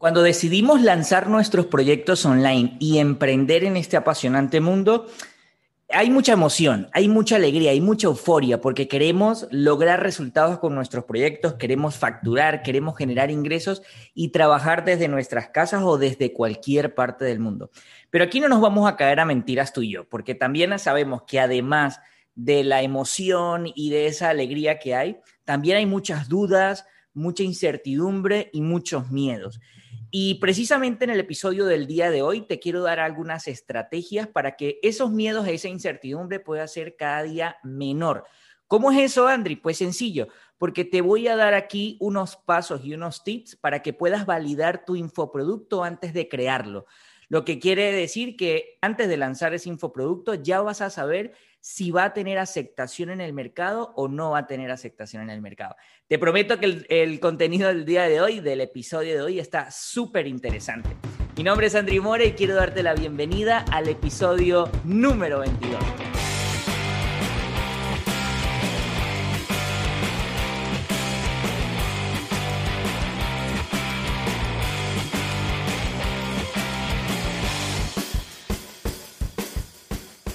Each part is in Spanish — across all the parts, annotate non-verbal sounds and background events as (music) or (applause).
Cuando decidimos lanzar nuestros proyectos online y emprender en este apasionante mundo, hay mucha emoción, hay mucha alegría, hay mucha euforia porque queremos lograr resultados con nuestros proyectos, queremos facturar, queremos generar ingresos y trabajar desde nuestras casas o desde cualquier parte del mundo. Pero aquí no nos vamos a caer a mentiras tú y yo, porque también sabemos que además de la emoción y de esa alegría que hay, también hay muchas dudas, mucha incertidumbre y muchos miedos. Y precisamente en el episodio del día de hoy te quiero dar algunas estrategias para que esos miedos, esa incertidumbre pueda ser cada día menor. ¿Cómo es eso, Andri? Pues sencillo, porque te voy a dar aquí unos pasos y unos tips para que puedas validar tu infoproducto antes de crearlo. Lo que quiere decir que antes de lanzar ese infoproducto ya vas a saber si va a tener aceptación en el mercado o no va a tener aceptación en el mercado. Te prometo que el, contenido del día de hoy, del episodio de hoy, está súper interesante. Mi nombre es Andri More y quiero darte la bienvenida al episodio número 22.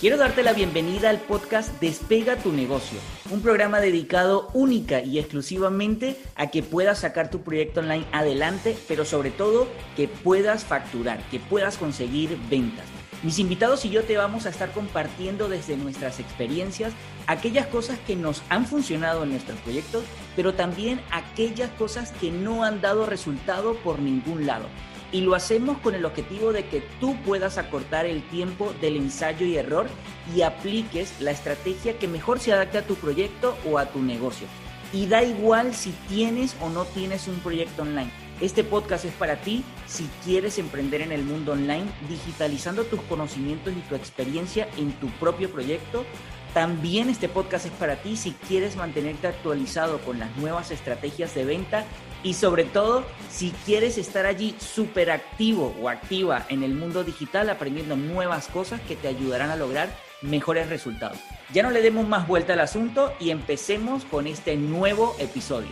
Quiero darte la bienvenida al podcast Despega tu negocio, un programa dedicado única y exclusivamente a que puedas sacar tu proyecto online adelante, pero sobre todo que puedas facturar, que puedas conseguir ventas. Mis invitados y yo te vamos a estar compartiendo desde nuestras experiencias aquellas cosas que nos han funcionado en nuestros proyectos, pero también aquellas cosas que no han dado resultado por ningún lado y lo hacemos con el objetivo de que tú puedas acortar el tiempo del ensayo y error y apliques la estrategia que mejor se adapte a tu proyecto o a tu negocio. Y da igual si tienes o no tienes un proyecto online. Este podcast es para ti si quieres emprender en el mundo online, digitalizando tus conocimientos y tu experiencia en tu propio proyecto. También este podcast es para ti si quieres mantenerte actualizado con las nuevas estrategias de venta y sobre todo, si quieres estar allí súper activo o activa en el mundo digital, aprendiendo nuevas cosas que te ayudarán a lograr mejores resultados. Ya no le demos más vuelta al asunto y empecemos con este nuevo episodio.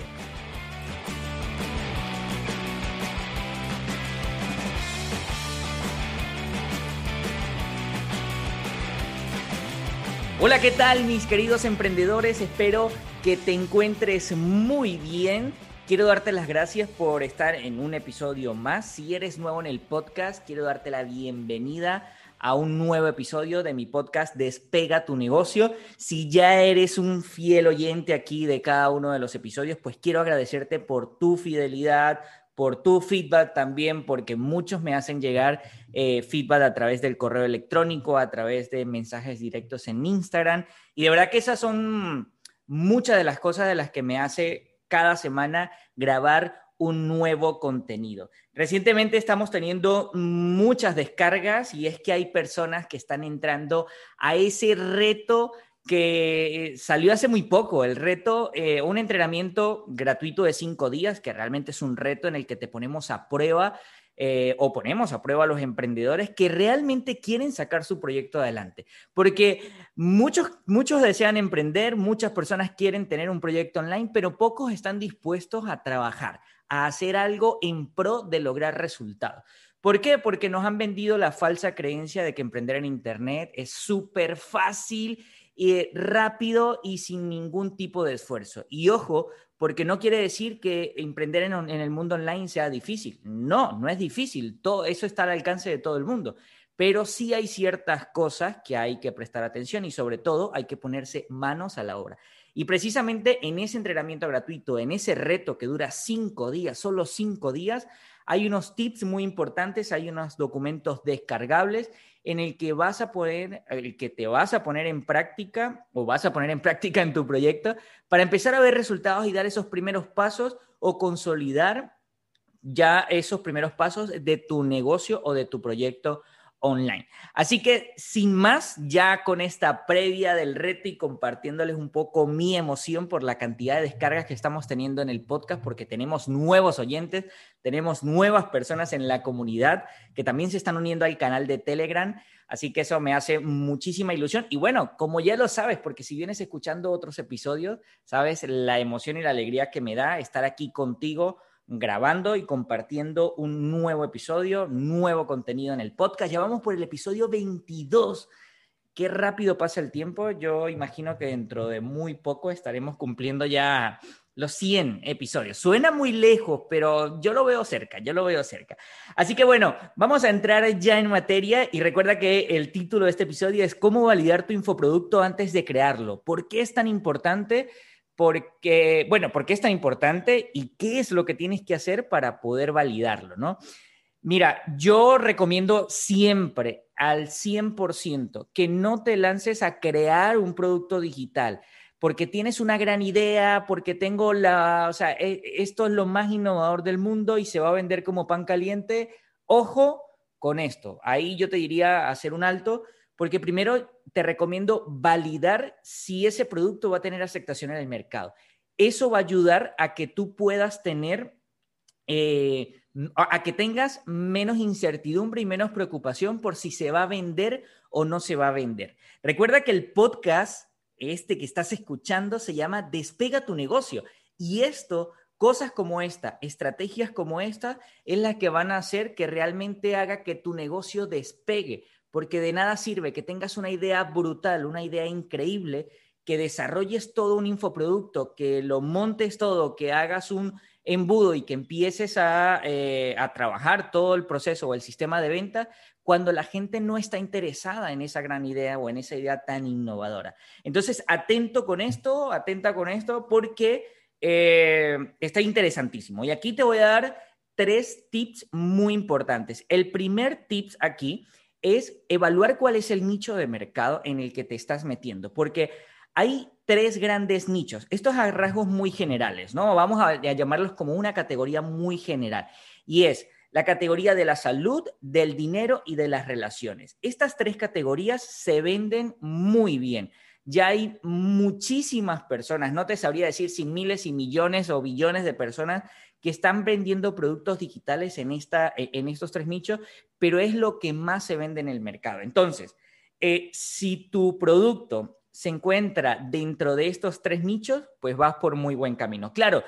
Hola, ¿qué tal mis queridos emprendedores? Espero que te encuentres muy bien Quiero darte las gracias por estar en un episodio más. Si eres nuevo en el podcast, quiero darte la bienvenida a un nuevo episodio de mi podcast Despega tu negocio. Si ya eres un fiel oyente aquí de cada uno de los episodios, pues quiero agradecerte por tu fidelidad, por tu feedback también, porque muchos me hacen llegar eh, feedback a través del correo electrónico, a través de mensajes directos en Instagram. Y de verdad que esas son muchas de las cosas de las que me hace cada semana grabar un nuevo contenido. Recientemente estamos teniendo muchas descargas y es que hay personas que están entrando a ese reto que salió hace muy poco, el reto, eh, un entrenamiento gratuito de cinco días, que realmente es un reto en el que te ponemos a prueba eh, o ponemos a prueba a los emprendedores que realmente quieren sacar su proyecto adelante. Porque muchos, muchos desean emprender, muchas personas quieren tener un proyecto online, pero pocos están dispuestos a trabajar, a hacer algo en pro de lograr resultados. ¿Por qué? Porque nos han vendido la falsa creencia de que emprender en Internet es súper fácil y rápido y sin ningún tipo de esfuerzo. Y ojo, porque no quiere decir que emprender en, el mundo online sea difícil. No, no es difícil. Todo eso está al alcance de todo el mundo. Pero sí hay ciertas cosas que hay que prestar atención y sobre todo hay que ponerse manos a la obra. Y precisamente en ese entrenamiento gratuito, en ese reto que dura cinco días, solo cinco días, hay unos tips muy importantes, hay unos documentos descargables en el que vas a poder, el que te vas a poner en práctica o vas a poner en práctica en tu proyecto para empezar a ver resultados y dar esos primeros pasos o consolidar ya esos primeros pasos de tu negocio o de tu proyecto online. Así que sin más, ya con esta previa del reto y compartiéndoles un poco mi emoción por la cantidad de descargas que estamos teniendo en el podcast, porque tenemos nuevos oyentes, tenemos nuevas personas en la comunidad que también se están uniendo al canal de Telegram. Así que eso me hace muchísima ilusión. Y bueno, como ya lo sabes, porque si vienes escuchando otros episodios, sabes la emoción y la alegría que me da estar aquí contigo grabando y compartiendo un nuevo episodio, nuevo contenido en el podcast. Ya vamos por el episodio 22. Qué rápido pasa el tiempo. Yo imagino que dentro de muy poco estaremos cumpliendo ya los 100 episodios. Suena muy lejos, pero yo lo veo cerca, yo lo veo cerca. Así que bueno, vamos a entrar ya en materia y recuerda que el título de este episodio es cómo validar tu infoproducto antes de crearlo. ¿Por qué es tan importante? Porque, bueno, ¿por qué es tan importante y qué es lo que tienes que hacer para poder validarlo, no? Mira, yo recomiendo siempre al 100% que no te lances a crear un producto digital porque tienes una gran idea, porque tengo la, o sea, e, esto es lo más innovador del mundo y se va a vender como pan caliente. Ojo con esto. Ahí yo te diría hacer un alto, porque primero te recomiendo validar si ese producto va a tener aceptación en el mercado. Eso va a ayudar a que tú puedas tener, eh, a que tengas menos incertidumbre y menos preocupación por si se va a vender o no se va a vender. Recuerda que el podcast este que estás escuchando se llama Despega tu negocio. Y esto, cosas como esta, estrategias como esta, es la que van a hacer que realmente haga que tu negocio despegue. Porque de nada sirve que tengas una idea brutal, una idea increíble, que desarrolles todo un infoproducto, que lo montes todo, que hagas un embudo y que empieces a, eh, a trabajar todo el proceso o el sistema de venta, cuando la gente no está interesada en esa gran idea o en esa idea tan innovadora. Entonces, atento con esto, atenta con esto, porque eh, está interesantísimo. Y aquí te voy a dar tres tips muy importantes. El primer tips aquí es evaluar cuál es el nicho de mercado en el que te estás metiendo, porque hay tres grandes nichos. Estos a rasgos muy generales, ¿no? Vamos a llamarlos como una categoría muy general. Y es la categoría de la salud, del dinero y de las relaciones. Estas tres categorías se venden muy bien. Ya hay muchísimas personas, no te sabría decir si miles y millones o billones de personas que están vendiendo productos digitales en, esta, e, en estos tres nichos, pero es lo que más se vende en el mercado. Entonces, eh, si tu producto se encuentra dentro de estos tres nichos, pues vas por muy buen camino. Claro,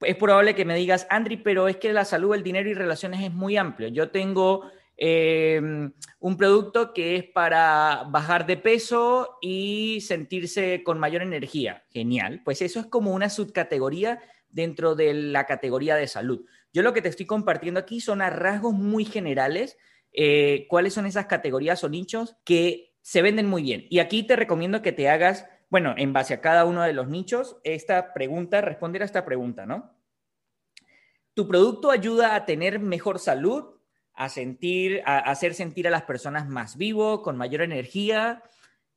es probable que me digas, Andri, pero es que la salud, el dinero y relaciones es muy amplio. Yo tengo em, un producto que es para bajar de peso y sentirse con mayor energía. Genial. Pues eso es como una subcategoría dentro de la categoría de salud. Yo lo que te estoy compartiendo aquí son a rasgos muy generales eh, cuáles son esas categorías o nichos que se venden muy bien. Y aquí te recomiendo que te hagas bueno, en base a cada uno de los nichos, esta pregunta, responder a esta pregunta, ¿no? ¿Tu producto ayuda a tener mejor salud, a sentir, a hacer sentir a las personas más vivo, con mayor energía?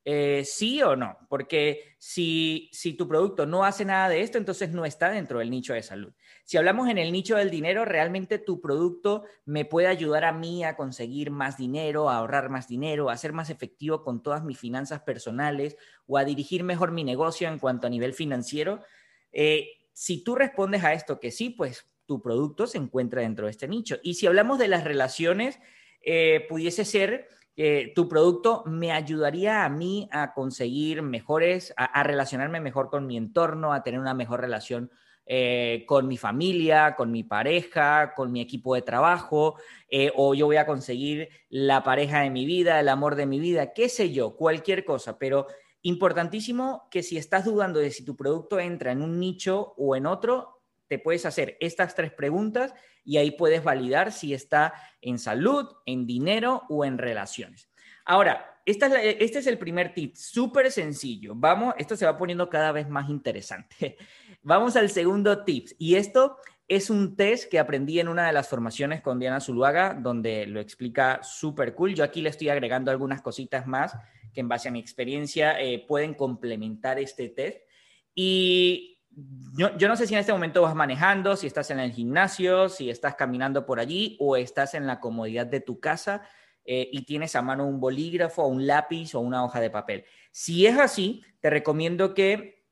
Eh, sí o no, porque si, si tu producto no hace nada de esto, entonces no está dentro del nicho de salud. Si hablamos en el nicho del dinero, realmente tu producto me puede ayudar a mí a conseguir más dinero, a ahorrar más dinero, a ser más efectivo con todas mis finanzas personales o a dirigir mejor mi negocio en cuanto a nivel financiero. Eh, si tú respondes a esto que sí, pues tu producto se encuentra dentro de este nicho. Y si hablamos de las relaciones, eh, pudiese ser que tu producto me ayudaría a mí a conseguir mejores, a, relacionarme mejor con mi entorno, a tener una mejor relación eh, con mi familia, con mi pareja, con mi equipo de trabajo, eh, o yo voy a conseguir la pareja de mi vida, el amor de mi vida, qué sé yo, cualquier cosa, pero importantísimo que si estás dudando de si tu producto entra en un nicho o en otro, te puedes hacer estas tres preguntas y ahí puedes validar si está en salud, en dinero o en relaciones. Ahora, este es el primer tip, súper sencillo. Vamos, esto se va poniendo cada vez más interesante. (laughs) Vamos al segundo tip. Y esto es un test que aprendí en una de las formaciones con Diana Zuluaga, donde lo explica súper cool. Yo aquí le estoy agregando algunas cositas más que en base a mi experiencia eh, pueden complementar este test. Y yo, no sé si en este momento vas manejando, si estás en el gimnasio, si estás caminando por allí o estás en la comodidad de tu casa eh, y tienes a mano un bolígrafo, un lápiz o una hoja de papel. Si es así, te recomiendo que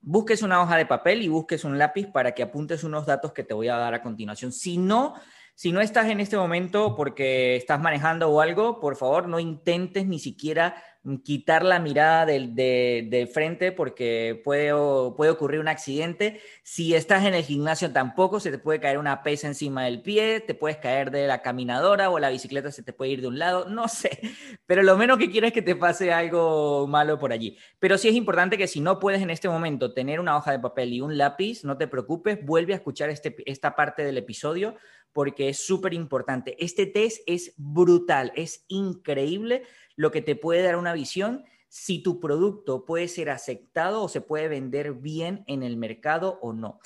busques una hoja de papel y busques un lápiz para que apuntes unos datos que te voy a dar a continuación. Si no, si no estás en este momento porque estás manejando o algo, por favor, no intentes ni siquiera quitar la mirada del, de, frente porque puede, puede ocurrir un accidente. Si estás en el gimnasio tampoco, se te puede caer una pesa encima del pie, te puedes caer de la caminadora o la bicicleta se te puede ir de un lado, no (laughs) sé, pero lo menos que quiero es que te pase algo malo por allí. Pero sí es importante que si no puedes en este momento tener una hoja de papel y un lápiz, no te preocupes, vuelve a escuchar este, esta parte del episodio porque es súper importante. Este test es brutal, es increíble lo que te puede dar una visión si tu producto puede ser aceptado o se puede vender bien en el mercado o no.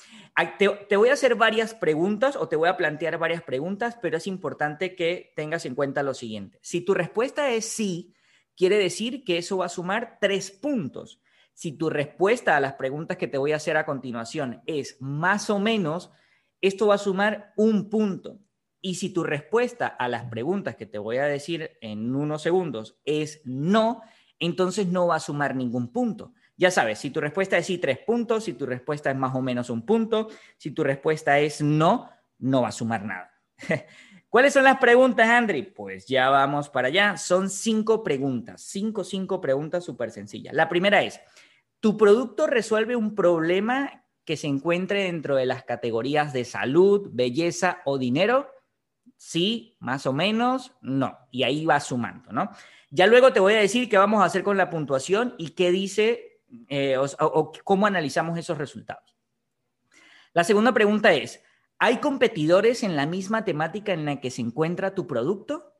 Te, voy a hacer varias preguntas o te voy a plantear varias preguntas, pero es importante que tengas en cuenta lo siguiente. Si tu respuesta es sí, quiere decir que eso va a sumar tres puntos. Si tu respuesta a las preguntas que te voy a hacer a continuación es más o menos, esto va a sumar un punto. Y si tu respuesta a las preguntas que te voy a decir en unos segundos es no, entonces no va a sumar ningún punto. Ya sabes, si tu respuesta es sí, tres puntos, si tu respuesta es más o menos un punto, si tu respuesta es no, no va a sumar nada. (laughs) ¿Cuáles son las preguntas, Andri? Pues ya vamos para allá. Son cinco preguntas, cinco, cinco preguntas súper sencillas. La primera es, ¿tu producto resuelve un problema que se encuentre dentro de las categorías de salud, belleza o dinero? Sí, más o menos, no. Y ahí va sumando, ¿no? Ya luego te voy a decir qué vamos a hacer con la puntuación y qué dice eh, o, cómo analizamos esos resultados. La segunda pregunta es, ¿hay competidores en la misma temática en la que se encuentra tu producto?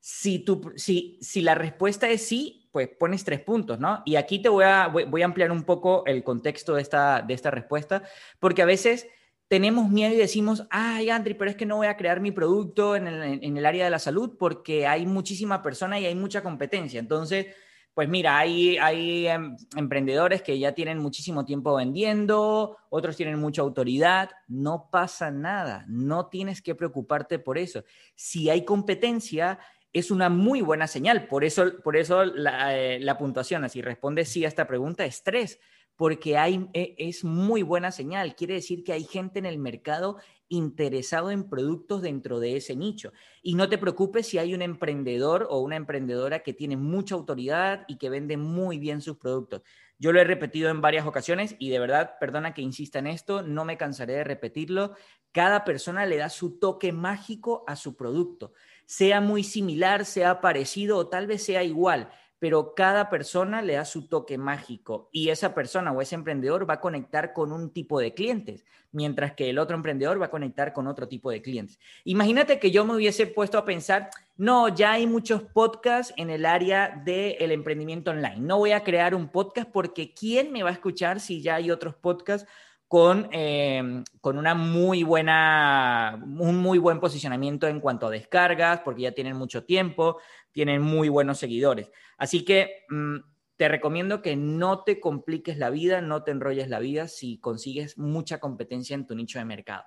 Si, tu, si, si la respuesta es sí, pues pones tres puntos, ¿no? Y aquí te voy a, voy, a ampliar un poco el contexto de esta, de esta respuesta, porque a veces tenemos miedo y decimos, ay, Andri, pero es que no voy a crear mi producto en el, área de la salud porque hay muchísima persona y hay mucha competencia. Entonces, pues mira, hay, hay em, emprendedores que ya tienen muchísimo tiempo vendiendo, otros tienen mucha autoridad, no pasa nada, no tienes que preocuparte por eso. Si hay competencia, es una muy buena señal, por eso, por eso la, eh, la puntuación, así responde sí a esta pregunta, es tres porque hay, e, es muy buena señal. Quiere decir que hay gente en el mercado interesado en productos dentro de ese nicho. Y no te preocupes si hay un emprendedor o una emprendedora que tiene mucha autoridad y que vende muy bien sus productos. Yo lo he repetido en varias ocasiones y de verdad, perdona que insista en esto, no me cansaré de repetirlo. Cada persona le da su toque mágico a su producto, sea muy similar, sea parecido o tal vez sea igual pero cada persona le da su toque mágico y esa persona o ese emprendedor va a conectar con un tipo de clientes, mientras que el otro emprendedor va a conectar con otro tipo de clientes. Imagínate que yo me hubiese puesto a pensar, no, ya hay muchos podcasts en el área del emprendimiento online, no voy a crear un podcast porque ¿quién me va a escuchar si ya hay otros podcasts? Con, eh, con, una muy buena, un muy buen posicionamiento en cuanto a descargas, porque ya tienen mucho tiempo, tienen muy buenos seguidores. Así que mm, te recomiendo que no te compliques la vida, no te enrolles la vida si consigues mucha competencia en tu nicho de mercado.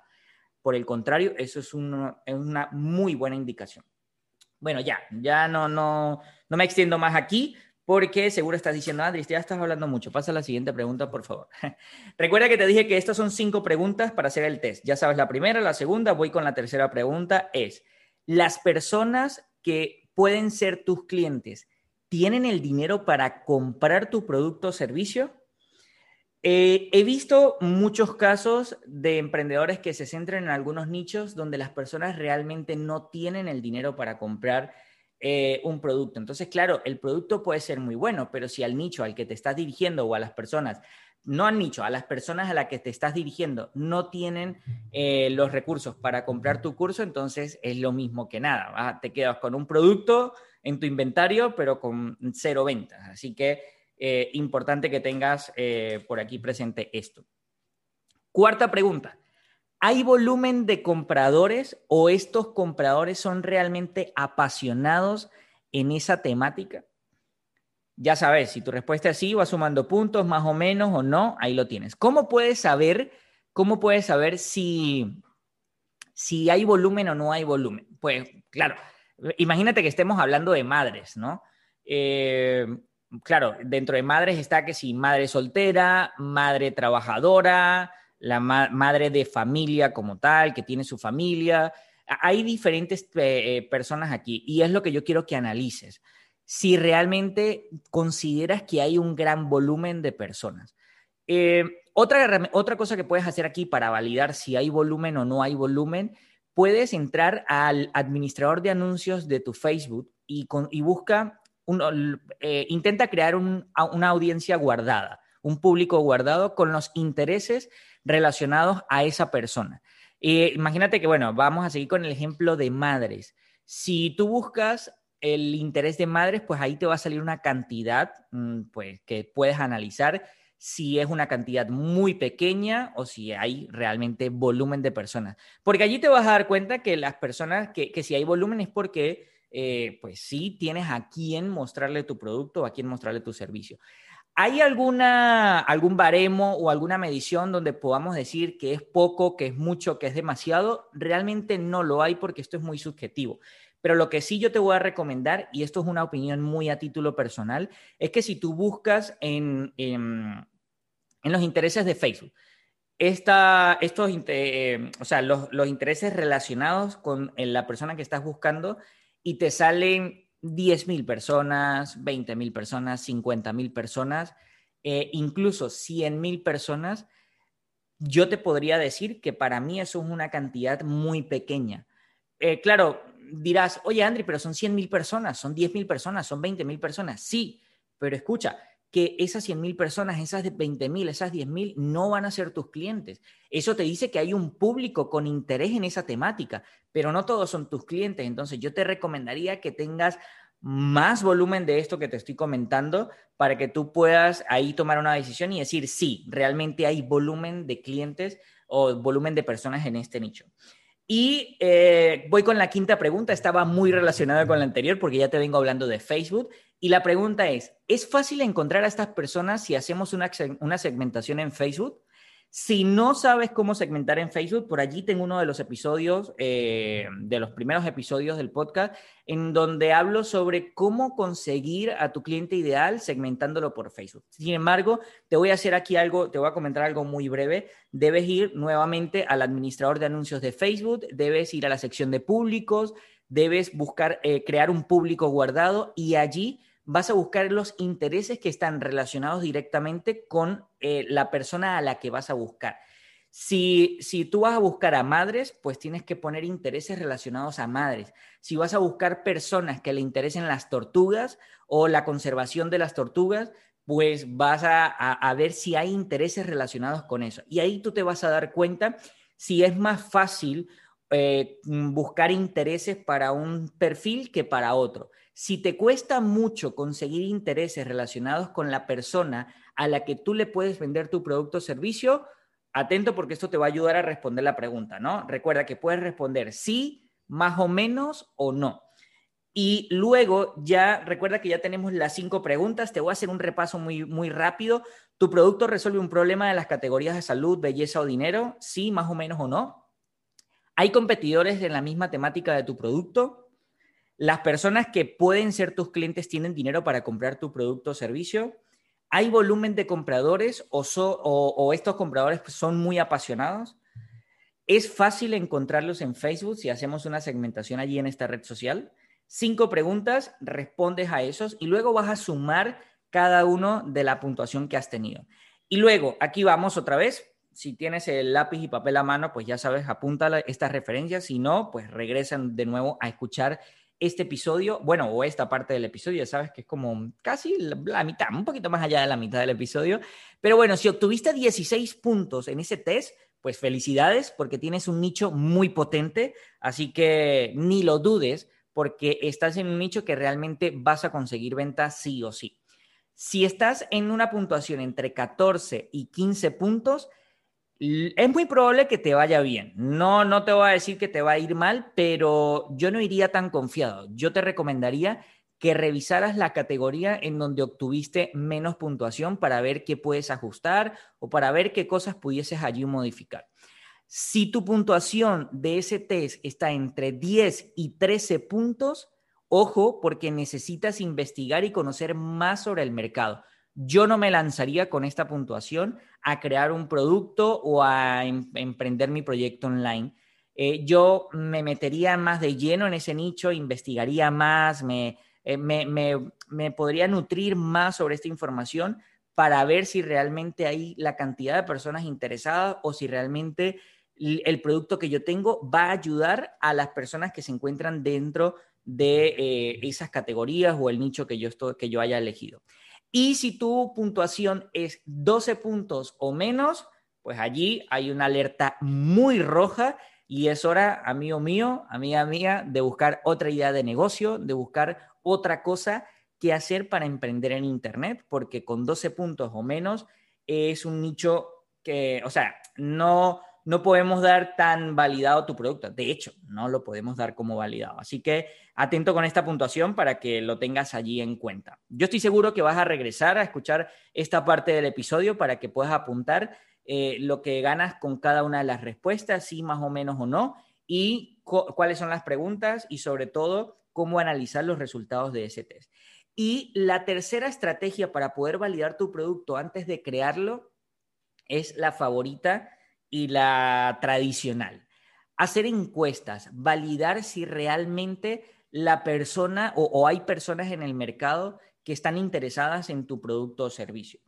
Por el contrario, eso es, es una muy buena indicación. Bueno, ya, ya no, no, no me extiendo más aquí porque seguro estás diciendo, Andrés, ya estás hablando mucho. Pasa a la siguiente pregunta, por favor. (laughs) Recuerda que te dije que estas son cinco preguntas para hacer el test. Ya sabes la primera, la segunda, voy con la tercera pregunta. Es, ¿las personas que pueden ser tus clientes? ¿Tienen el dinero para comprar tu producto o servicio? Eh, he visto muchos casos de emprendedores que se centran en algunos nichos donde las personas realmente no tienen el dinero para comprar eh, un producto. Entonces, claro, el producto puede ser muy bueno, pero si al nicho al que te estás dirigiendo o a las personas no han dicho a las personas a las que te estás dirigiendo no tienen eh, los recursos para comprar tu curso, entonces es lo mismo que nada. Te quedas con un producto en tu inventario, pero con cero ventas. Así que eh, importante que tengas eh, por aquí presente esto. Cuarta pregunta. ¿Hay volumen de compradores o estos compradores son realmente apasionados en esa temática? Ya sabes, si tu respuesta es sí, vas sumando puntos más o menos o no, ahí lo tienes. ¿Cómo puedes saber, cómo puedes saber si, si hay volumen o no hay volumen? Pues claro, imagínate que estemos hablando de madres, ¿no? Eh, claro, dentro de madres está que si madre soltera, madre trabajadora, la madre de familia como tal, que tiene su familia. Hay diferentes eh, personas aquí y es lo que yo quiero que analices. Si realmente consideras que hay un gran volumen de personas. Eh, otra, otra cosa que puedes hacer aquí para validar si hay volumen o no hay volumen, puedes entrar al administrador de anuncios de tu Facebook y, busca, eh, intenta crear una audiencia guardada, un público guardado con los intereses relacionados a esa persona. Eh, imagínate que, bueno, vamos a seguir con el ejemplo de madres. Si tú buscas el interés de madres, pues ahí te va a salir una cantidad mm, pues, que puedes analizar si es una cantidad muy pequeña o si hay realmente volumen de personas. Porque allí te vas a dar cuenta que las personas, que, si hay volumen es porque, eh, pues sí, tienes a quién mostrarle tu producto o a quién mostrarle tu servicio. ¿Hay alguna, algún baremo o alguna medición donde podamos decir que es poco, que es mucho, que es demasiado? Realmente no lo hay porque esto es muy subjetivo. Pero lo que sí yo te voy a recomendar, y esto es una opinión muy a título personal, es que si tú buscas en, los intereses de Facebook, esta, estos, eh, o sea, los, los, intereses relacionados con la persona que estás buscando y te salen 10.000 personas, 20.000 personas, 50.000 personas, eh, incluso 100.000 personas, yo te podría decir que para mí eso es una cantidad muy pequeña. Eh, claro, dirás, oye, Andri, pero son 100 mil personas, son 10 mil personas, son 20 mil personas. Sí, pero escucha, que esas 100 mil personas, esas 20 mil, esas 10 mil, no van a ser tus clientes. Eso te dice que hay un público con interés en esa temática, pero no todos son tus clientes. Entonces, yo te recomendaría que tengas más volumen de esto que te estoy comentando para que tú puedas ahí tomar una decisión y decir, sí, realmente hay volumen de clientes o volumen de personas en este nicho. Y eh, voy con la quinta pregunta, estaba muy relacionada con la anterior porque ya te vengo hablando de Facebook. Y la pregunta es, ¿es fácil encontrar a estas personas si hacemos una, una segmentación en Facebook? Si no sabes cómo segmentar en Facebook, por allí tengo uno de los episodios, eh, de los primeros episodios del podcast, en donde hablo sobre cómo conseguir a tu cliente ideal segmentándolo por Facebook. Sin embargo, te voy a hacer aquí algo, te voy a comentar algo muy breve. Debes ir nuevamente al administrador de anuncios de Facebook, debes ir a la sección de públicos, debes buscar eh, crear un público guardado y allí vas a buscar los intereses que están relacionados directamente con eh, la persona a la que vas a buscar. Si, si tú vas a buscar a madres, pues tienes que poner intereses relacionados a madres. Si vas a buscar personas que le interesen las tortugas o la conservación de las tortugas, pues vas a, ver si hay intereses relacionados con eso. Y ahí tú te vas a dar cuenta si es más fácil eh, buscar intereses para un perfil que para otro. Si te cuesta mucho conseguir intereses relacionados con la persona a la que tú le puedes vender tu producto o servicio, atento porque esto te va a ayudar a responder la pregunta, ¿no? Recuerda que puedes responder sí, más o menos o no. Y luego ya, recuerda que ya tenemos las cinco preguntas, te voy a hacer un repaso muy, muy rápido. ¿Tu producto resuelve un problema de las categorías de salud, belleza o dinero? Sí, más o menos o no. ¿Hay competidores en la misma temática de tu producto? Las personas que pueden ser tus clientes tienen dinero para comprar tu producto o servicio. ¿Hay volumen de compradores o, estos compradores son muy apasionados? ¿Es fácil encontrarlos en Facebook si hacemos una segmentación allí en esta red social? Cinco preguntas, respondes a esos y luego vas a sumar cada uno de la puntuación que has tenido. Y luego, aquí vamos otra vez. Si tienes el lápiz y papel a mano, pues ya sabes, apunta estas referencias. Si no, pues regresan de nuevo a escuchar este episodio, bueno, o esta parte del episodio, ya sabes que es como casi la, mitad, un poquito más allá de la mitad del episodio. Pero bueno, si obtuviste 16 puntos en ese test, pues felicidades porque tienes un nicho muy potente, así que ni lo dudes porque estás en un nicho que realmente vas a conseguir ventas sí o sí. Si estás en una puntuación entre 14 y 15 puntos, es muy probable que te vaya bien. No, no te voy a decir que te va a ir mal, pero yo no iría tan confiado. Yo te recomendaría que revisaras la categoría en donde obtuviste menos puntuación para ver qué puedes ajustar o para ver qué cosas pudieses allí modificar. Si tu puntuación de ese test está entre 10 y 13 puntos, ojo porque necesitas investigar y conocer más sobre el mercado. Yo no me lanzaría con esta puntuación a crear un producto o a em, emprender mi proyecto online. Eh, yo me metería más de lleno en ese nicho, investigaría más, me, eh, me, me, podría nutrir más sobre esta información para ver si realmente hay la cantidad de personas interesadas o si realmente el producto que yo tengo va a ayudar a las personas que se encuentran dentro de eh, esas categorías o el nicho que yo, estoy, que yo haya elegido. Y si tu puntuación es 12 puntos o menos, pues allí hay una alerta muy roja y es hora, amigo mío, amiga mía, de buscar otra idea de negocio, de buscar otra cosa que hacer para emprender en Internet, porque con 12 puntos o menos es un nicho que, o sea, no, no podemos dar tan validado tu producto. De hecho, no lo podemos dar como validado. Así que atento con esta puntuación para que lo tengas allí en cuenta. Yo estoy seguro que vas a regresar a escuchar esta parte del episodio para que puedas apuntar eh, lo que ganas con cada una de las respuestas, si más o menos o no, y cuáles son las preguntas y sobre todo cómo analizar los resultados de ese test. Y la tercera estrategia para poder validar tu producto antes de crearlo es la favorita y la tradicional. Hacer encuestas, validar si realmente la persona o, hay personas en el mercado que están interesadas en tu producto o servicio.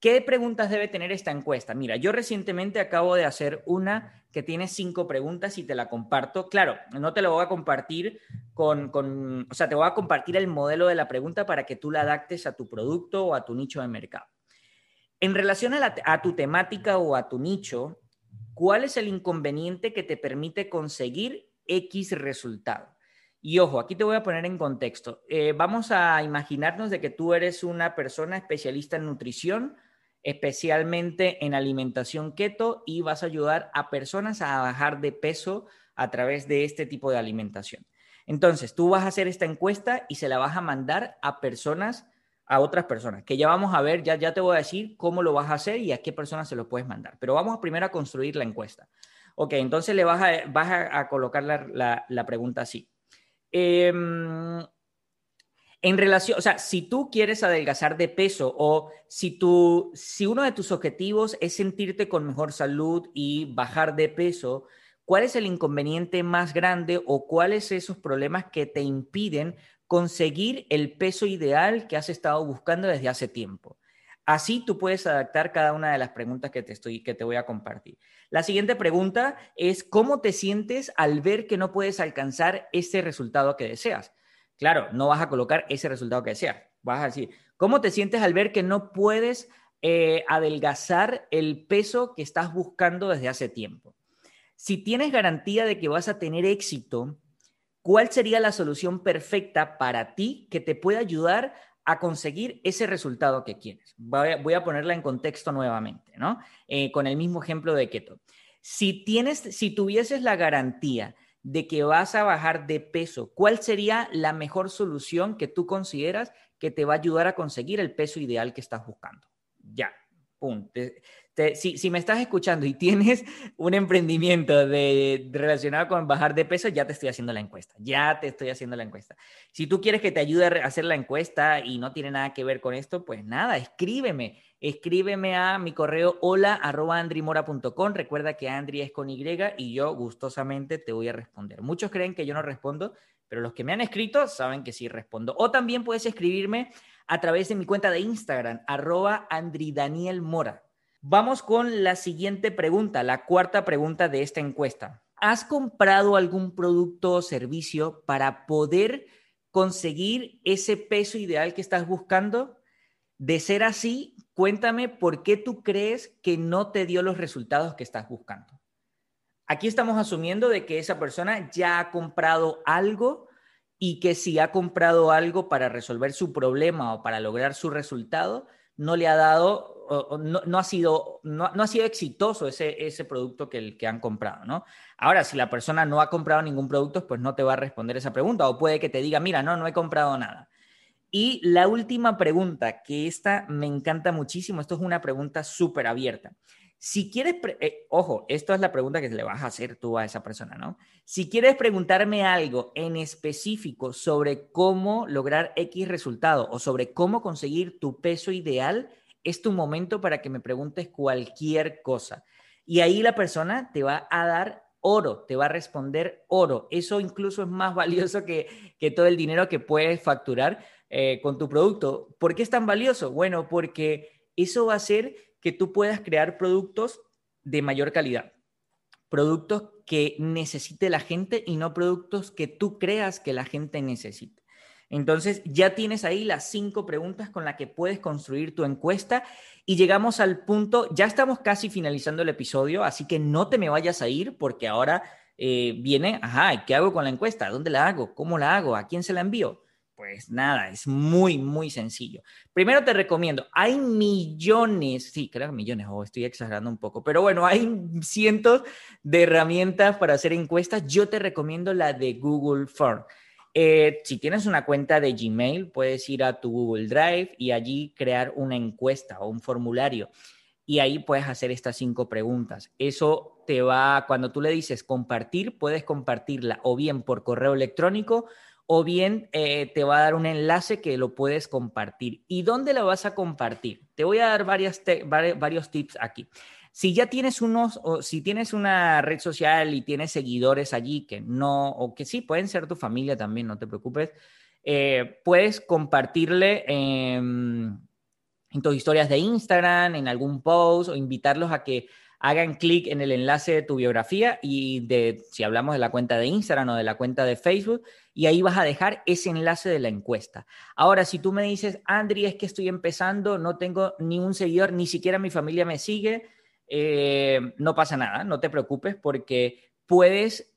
¿Qué preguntas debe tener esta encuesta? Mira, yo recientemente acabo de hacer una que tiene cinco preguntas y te la comparto. Claro, no te lo voy a compartir con, con, o sea, te voy a compartir el modelo de la pregunta para que tú la adaptes a tu producto o a tu nicho de mercado. En relación a, a tu temática o a tu nicho, ¿cuál es el inconveniente que te permite conseguir X resultado? Y ojo, aquí te voy a poner en contexto. Eh, vamos a imaginarnos de que tú eres una persona especialista en nutrición, especialmente en alimentación keto, y vas a ayudar a personas a bajar de peso a través de este tipo de alimentación. Entonces, tú vas a hacer esta encuesta y se la vas a mandar a personas, a otras personas, que ya vamos a ver, ya, ya te voy a decir cómo lo vas a hacer y a qué personas se lo puedes mandar. Pero vamos primero a construir la encuesta. Ok, entonces le vas a, vas a, colocar la, la pregunta así. Em, en relación, o sea, si tú quieres adelgazar de peso o si, tú, si uno de tus objetivos es sentirte con mejor salud y bajar de peso, ¿cuál es el inconveniente más grande o cuáles esos problemas que te impiden conseguir el peso ideal que has estado buscando desde hace tiempo? Así tú puedes adaptar cada una de las preguntas que te, estoy, que te voy a compartir. La siguiente pregunta es, ¿cómo te sientes al ver que no puedes alcanzar ese resultado que deseas? Claro, no vas a colocar ese resultado que deseas. Vas a decir, ¿cómo te sientes al ver que no puedes eh, adelgazar el peso que estás buscando desde hace tiempo? Si tienes garantía de que vas a tener éxito, ¿cuál sería la solución perfecta para ti que te pueda ayudar a conseguir ese resultado que quieres. Voy a, ponerla en contexto nuevamente, ¿no? Eh, con el mismo ejemplo de keto. Si tienes, si tuvieses la garantía de que vas a bajar de peso, ¿cuál sería la mejor solución que tú consideras que te va a ayudar a conseguir el peso ideal que estás buscando? Ya, pum si, me estás escuchando y tienes (laughs) un emprendimiento de, relacionado con bajar de peso, ya te estoy haciendo la encuesta. Ya te estoy haciendo la encuesta. Si tú quieres que te ayude a hacer la encuesta y no tiene nada que ver con esto, pues nada, escríbeme. Escríbeme a mi correo hola. Recuerda que Andri es con Y y yo gustosamente te voy a responder. Muchos creen que yo no respondo, pero los que me han escrito saben que sí respondo. O también puedes escribirme a través de mi cuenta de Instagram, arroba andridanielmora. Vamos con la siguiente pregunta, la cuarta pregunta de esta encuesta. ¿Has comprado algún producto o servicio para poder conseguir ese peso ideal que estás buscando? De ser así, cuéntame por qué tú crees que no te dio los resultados que estás buscando. Aquí estamos asumiendo de que esa persona ya ha comprado algo y que si ha comprado algo para resolver su problema o para lograr su resultado, no le ha dado no, ha sido, no, ha sido exitoso ese, ese producto que, que han comprado, ¿no? Ahora, si la persona no ha comprado ningún producto, pues no te va a responder esa pregunta o puede que te diga, mira, no, no he comprado nada. Y la última pregunta, que esta me encanta muchísimo, esto es una pregunta súper abierta. Si quieres, eh, ojo, esto es la pregunta que le vas a hacer tú a esa persona, ¿no? Si quieres preguntarme algo en específico sobre cómo lograr X resultado o sobre cómo conseguir tu peso ideal, es tu momento para que me preguntes cualquier cosa. Y ahí la persona te va a dar oro, te va a responder oro. Eso incluso es más valioso que, todo el dinero que puedes facturar eh, con tu producto. ¿Por qué es tan valioso? Bueno, porque eso va a hacer que tú puedas crear productos de mayor calidad, productos que necesite la gente y no productos que tú creas que la gente necesite. Entonces, ya tienes ahí las cinco preguntas con las que puedes construir tu encuesta y llegamos al punto, ya estamos casi finalizando el episodio, así que no te me vayas a ir porque ahora eh, viene, ajá, ¿qué hago con la encuesta? ¿Dónde la hago? ¿Cómo la hago? ¿A quién se la envío? Pues nada, es muy, muy sencillo. Primero te recomiendo, hay millones, sí, creo que millones, o estoy exagerando un poco, pero bueno, hay (laughs) cientos de herramientas para hacer encuestas. Yo te recomiendo la de Google Form. Eh, si tienes una cuenta de Gmail, puedes ir a tu Google Drive y allí crear una encuesta o un formulario. Y ahí puedes hacer estas cinco preguntas. Eso te va, cuando tú le dices compartir, puedes compartirla o bien por correo electrónico o bien eh, te va a dar un enlace que lo puedes compartir. ¿Y dónde lo vas a compartir? Te voy a dar varias varios tips aquí. Si ya tienes unos, o si tienes una red social y tienes seguidores allí que no, o que sí, pueden ser tu familia también, no te preocupes, eh, puedes compartirle en tus historias de Instagram, en algún post o invitarlos a que hagan clic en el enlace de tu biografía y de, si hablamos de la cuenta de Instagram o de la cuenta de Facebook, y ahí vas a dejar ese enlace de la encuesta. Ahora, si tú me dices, Andri, es que estoy empezando, no tengo ni un seguidor, ni siquiera mi familia me sigue, eh, no pasa nada, no te preocupes porque puedes,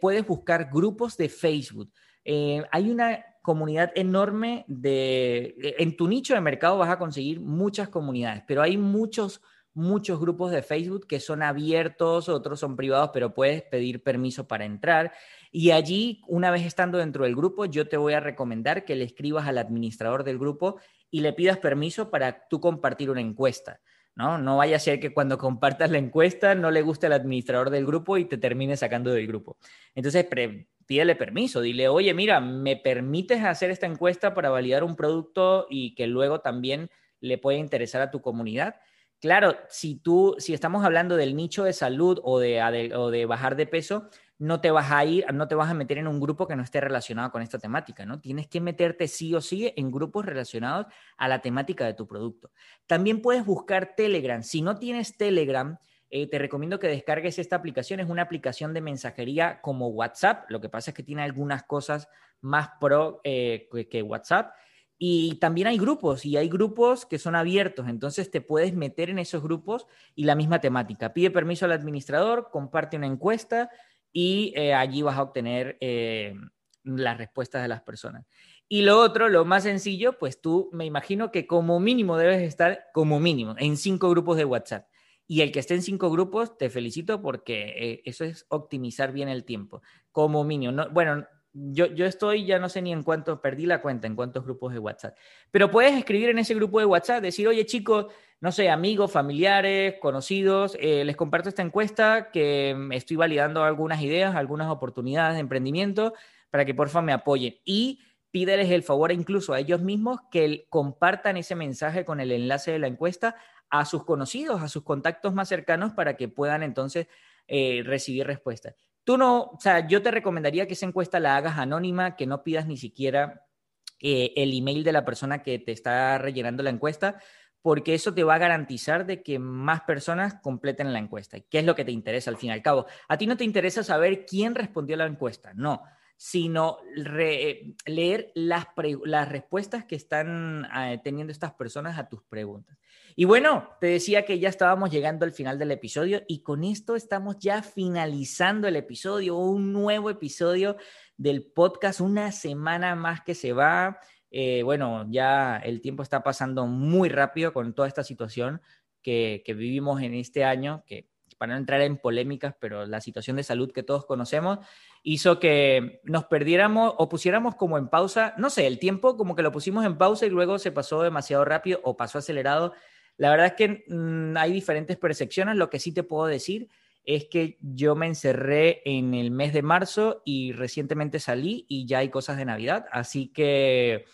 puedes buscar grupos de Facebook. Eh, hay una comunidad enorme de... En tu nicho de mercado vas a conseguir muchas comunidades, pero hay muchos muchos grupos de Facebook que son abiertos, otros son privados, pero puedes pedir permiso para entrar. Y allí, una vez estando dentro del grupo, yo te voy a recomendar que le escribas al administrador del grupo y le pidas permiso para tú compartir una encuesta. ¿No? No vaya a ser que cuando compartas la encuesta no le guste al administrador del grupo y te termine sacando del grupo. Entonces, pídele permiso, dile, oye, mira, ¿me permites hacer esta encuesta para validar un producto y que luego también le pueda interesar a tu comunidad? Claro, si tú, si estamos hablando del nicho de salud o de, o de bajar de peso, no te vas a ir, no te vas a meter en un grupo que no esté relacionado con esta temática, ¿no? Tienes que meterte sí o sí en grupos relacionados a la temática de tu producto. También puedes buscar Telegram. Si no tienes Telegram, eh, te recomiendo que descargues esta aplicación. Es una aplicación de mensajería como WhatsApp. Lo que pasa es que tiene algunas cosas más pro eh, que WhatsApp. Y también hay grupos, y hay grupos que son abiertos, entonces te puedes meter en esos grupos y la misma temática. Pide permiso al administrador, comparte una encuesta y eh, allí vas a obtener eh, las respuestas de las personas. Y lo otro, lo más sencillo, pues tú me imagino que como mínimo debes estar como mínimo en cinco grupos de WhatsApp. Y el que esté en cinco grupos, te felicito porque eh, eso es optimizar bien el tiempo. Como mínimo. No, bueno, yo, yo, estoy, ya no sé ni en cuánto, perdí la cuenta en cuántos grupos de WhatsApp. Pero puedes escribir en ese grupo de WhatsApp, decir, oye chicos, no sé, amigos, familiares, conocidos, eh, les comparto esta encuesta que estoy validando algunas ideas, algunas oportunidades de emprendimiento para que porfa me apoyen. Y pídeles el favor incluso a ellos mismos que compartan ese mensaje con el enlace de la encuesta a sus conocidos, a sus contactos más cercanos para que puedan entonces eh, recibir respuestas. Tú no, o sea, yo te recomendaría que esa encuesta la hagas anónima, que no pidas ni siquiera eh, el email de la persona que te está rellenando la encuesta, porque eso te va a garantizar de que más personas completen la encuesta. ¿Qué es lo que te interesa al fin y al cabo? A ti no te interesa saber quién respondió a la encuesta, no sino leer las, las, respuestas que están eh, teniendo estas personas a tus preguntas. Y bueno, te decía que ya estábamos llegando al final del episodio y con esto estamos ya finalizando el episodio, un nuevo episodio del podcast, una semana más que se va. Eh, bueno, ya el tiempo está pasando muy rápido con toda esta situación que, que vivimos en este año, que para no entrar en polémicas, pero la situación de salud que todos conocemos hizo que nos perdiéramos o pusiéramos como en pausa, no sé, el tiempo como que lo pusimos en pausa y luego se pasó demasiado rápido o pasó acelerado. La verdad es que mm, hay diferentes percepciones. Lo que sí te puedo decir es que yo me encerré en el mes de marzo y recientemente salí y ya hay cosas de Navidad. Así que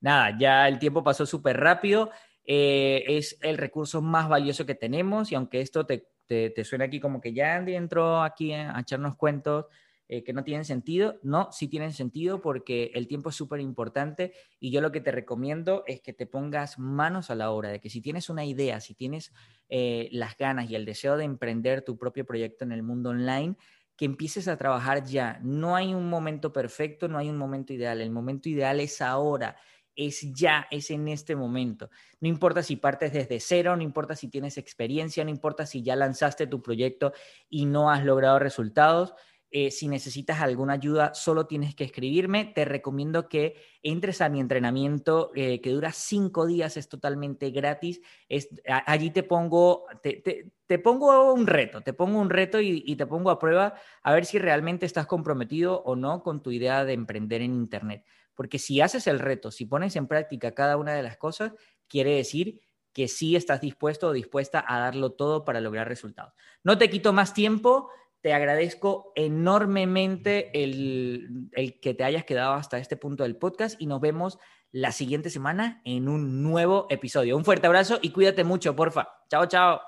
nada, ya el tiempo pasó súper rápido. Eh, es el recurso más valioso que tenemos y aunque esto te, te, suena aquí como que ya Andy entró aquí a echarnos cuentos eh, que no tienen sentido. No, sí tienen sentido porque el tiempo es súper importante y yo lo que te recomiendo es que te pongas manos a la obra, de que si tienes una idea, si tienes eh, las ganas y el deseo de emprender tu propio proyecto en el mundo online, que empieces a trabajar ya. No hay un momento perfecto, no hay un momento ideal. El momento ideal es ahora es ya, es en este momento. No importa si partes desde cero, no importa si tienes experiencia, no importa si ya lanzaste tu proyecto y no has logrado resultados. Eh, si necesitas alguna ayuda, solo tienes que escribirme. Te recomiendo que entres a mi entrenamiento eh, que dura cinco días, es totalmente gratis. Es, allí te pongo, te, pongo un reto, te pongo un reto y te pongo a prueba a ver si realmente estás comprometido o no con tu idea de emprender en Internet. Porque si haces el reto, si pones en práctica cada una de las cosas, quiere decir que sí estás dispuesto o dispuesta a darlo todo para lograr resultados. No te quito más tiempo, te agradezco enormemente el, que te hayas quedado hasta este punto del podcast y nos vemos la siguiente semana en un nuevo episodio. Un fuerte abrazo y cuídate mucho, porfa. Chao, chao.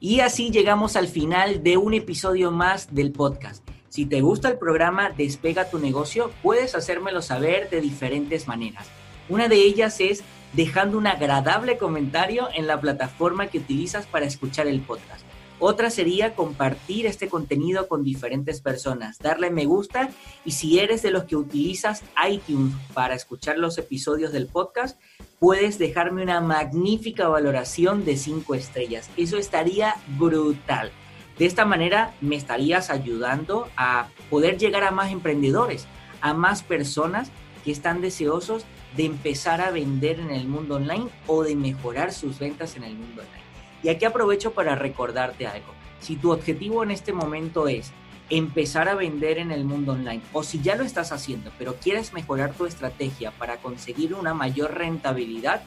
Y así llegamos al final de un episodio más del podcast. Si te gusta el programa Despega tu negocio, puedes hacérmelo saber de diferentes maneras. Una de ellas es dejando un agradable comentario en la plataforma que utilizas para escuchar el podcast. Otra sería compartir este contenido con diferentes personas, darle me gusta y si eres de los que utilizas iTunes para escuchar los episodios del podcast, puedes dejarme una magnífica valoración de 5 estrellas. Eso estaría brutal. De esta manera me estarías ayudando a poder llegar a más emprendedores, a más personas que están deseosos de empezar a vender en el mundo online o de mejorar sus ventas en el mundo online. Y aquí aprovecho para recordarte algo. Si tu objetivo en este momento es empezar a vender en el mundo online o si ya lo estás haciendo pero quieres mejorar tu estrategia para conseguir una mayor rentabilidad,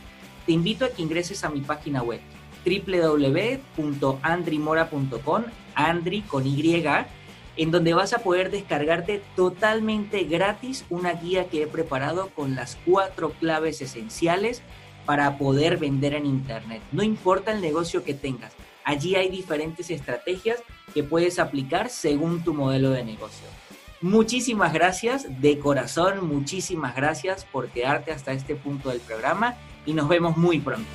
te invito a que ingreses a mi página web www.andrimora.com, Andri con Y, en donde vas a poder descargarte totalmente gratis una guía que he preparado con las cuatro claves esenciales para poder vender en Internet. No importa el negocio que tengas, allí hay diferentes estrategias que puedes aplicar según tu modelo de negocio. Muchísimas gracias, de corazón, muchísimas gracias por quedarte hasta este punto del programa y nos vemos muy pronto.